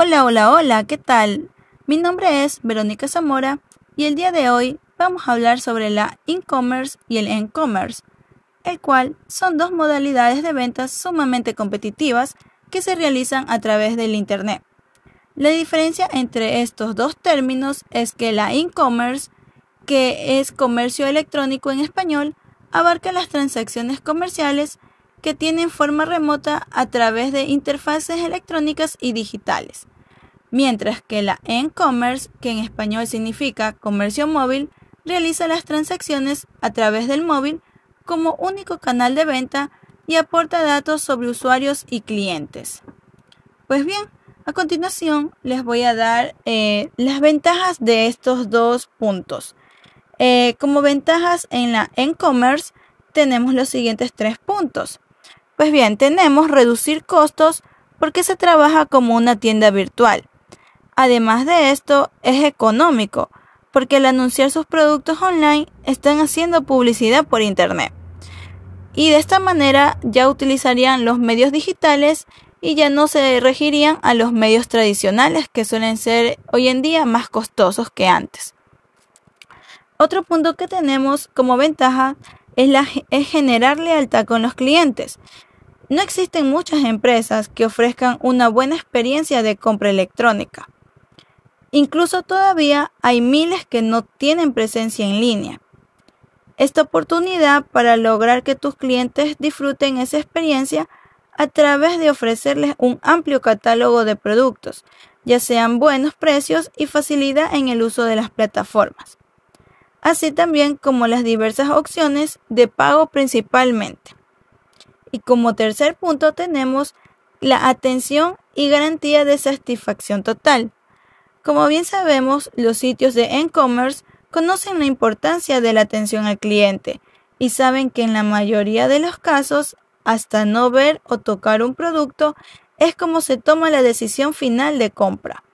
Hola, hola, hola, ¿qué tal? Mi nombre es Verónica Zamora y el día de hoy vamos a hablar sobre la e-commerce y el e-commerce, el cual son dos modalidades de ventas sumamente competitivas que se realizan a través del Internet. La diferencia entre estos dos términos es que la e-commerce, que es comercio electrónico en español, abarca las transacciones comerciales que tienen forma remota a través de interfaces electrónicas y digitales, mientras que la e-commerce, que en español significa comercio móvil, realiza las transacciones a través del móvil como único canal de venta y aporta datos sobre usuarios y clientes. Pues bien, a continuación les voy a dar eh, las ventajas de estos dos puntos. Eh, como ventajas en la e-commerce tenemos los siguientes tres puntos. Pues bien, tenemos reducir costos porque se trabaja como una tienda virtual. Además de esto, es económico porque al anunciar sus productos online están haciendo publicidad por Internet. Y de esta manera ya utilizarían los medios digitales y ya no se regirían a los medios tradicionales que suelen ser hoy en día más costosos que antes. Otro punto que tenemos como ventaja es, la, es generar lealtad con los clientes. No existen muchas empresas que ofrezcan una buena experiencia de compra electrónica. Incluso todavía hay miles que no tienen presencia en línea. Esta oportunidad para lograr que tus clientes disfruten esa experiencia a través de ofrecerles un amplio catálogo de productos, ya sean buenos precios y facilidad en el uso de las plataformas, así también como las diversas opciones de pago principalmente. Y como tercer punto tenemos la atención y garantía de satisfacción total. Como bien sabemos, los sitios de e-commerce conocen la importancia de la atención al cliente y saben que en la mayoría de los casos, hasta no ver o tocar un producto, es como se toma la decisión final de compra.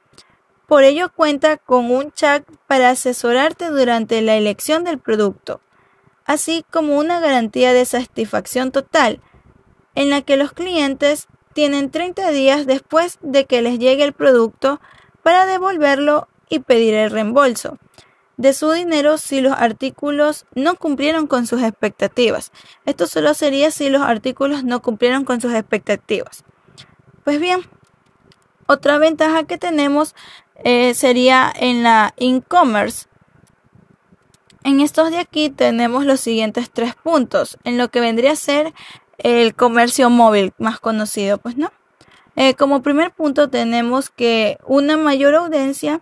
Por ello cuenta con un chat para asesorarte durante la elección del producto, así como una garantía de satisfacción total en la que los clientes tienen 30 días después de que les llegue el producto para devolverlo y pedir el reembolso de su dinero si los artículos no cumplieron con sus expectativas. Esto solo sería si los artículos no cumplieron con sus expectativas. Pues bien, otra ventaja que tenemos eh, sería en la e-commerce. En estos de aquí tenemos los siguientes tres puntos, en lo que vendría a ser el comercio móvil más conocido, pues no. Eh, como primer punto tenemos que una mayor audiencia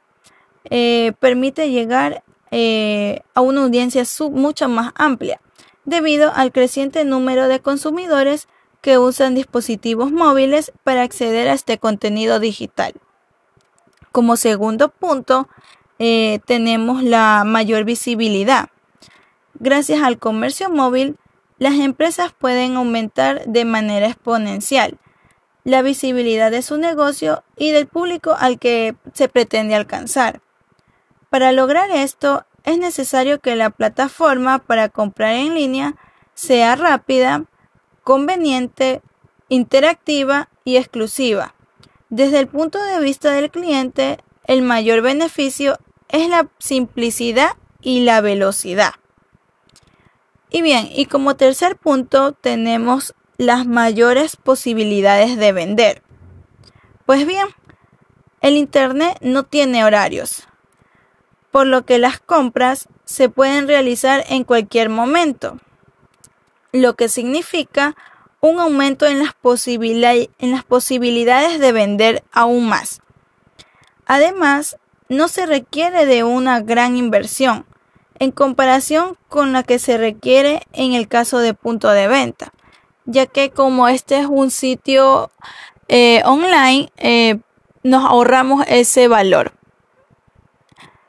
eh, permite llegar eh, a una audiencia mucho más amplia, debido al creciente número de consumidores que usan dispositivos móviles para acceder a este contenido digital. Como segundo punto, tenemos la mayor visibilidad. Gracias al comercio móvil, las empresas pueden aumentar de manera exponencial la visibilidad de su negocio y del público al que se pretende alcanzar. Para lograr esto, es necesario que la plataforma para comprar en línea sea rápida, conveniente, interactiva y exclusiva. Desde el punto de vista del cliente, el mayor beneficio es la simplicidad y la velocidad. Y bien, y como tercer punto tenemos las mayores posibilidades de vender. Pues bien, el Internet no tiene horarios, por lo que las compras se pueden realizar en cualquier momento, lo que significa un aumento en las, en las posibilidades de vender aún más. Además, no se requiere de una gran inversión, en comparación con la que se requiere en el caso de punto de venta, ya que como este es un sitio eh, online, eh, nos ahorramos ese valor.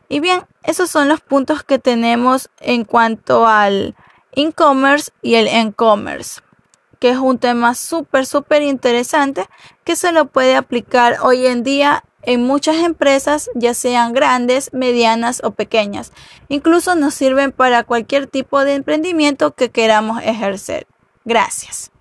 Y bien, esos son los puntos que tenemos en cuanto al e-commerce y el e-commerce, que es un tema súper, súper interesante que se lo puede aplicar hoy en día en muchas empresas, ya sean grandes, medianas o pequeñas. Incluso nos sirven para cualquier tipo de emprendimiento que queramos ejercer. Gracias.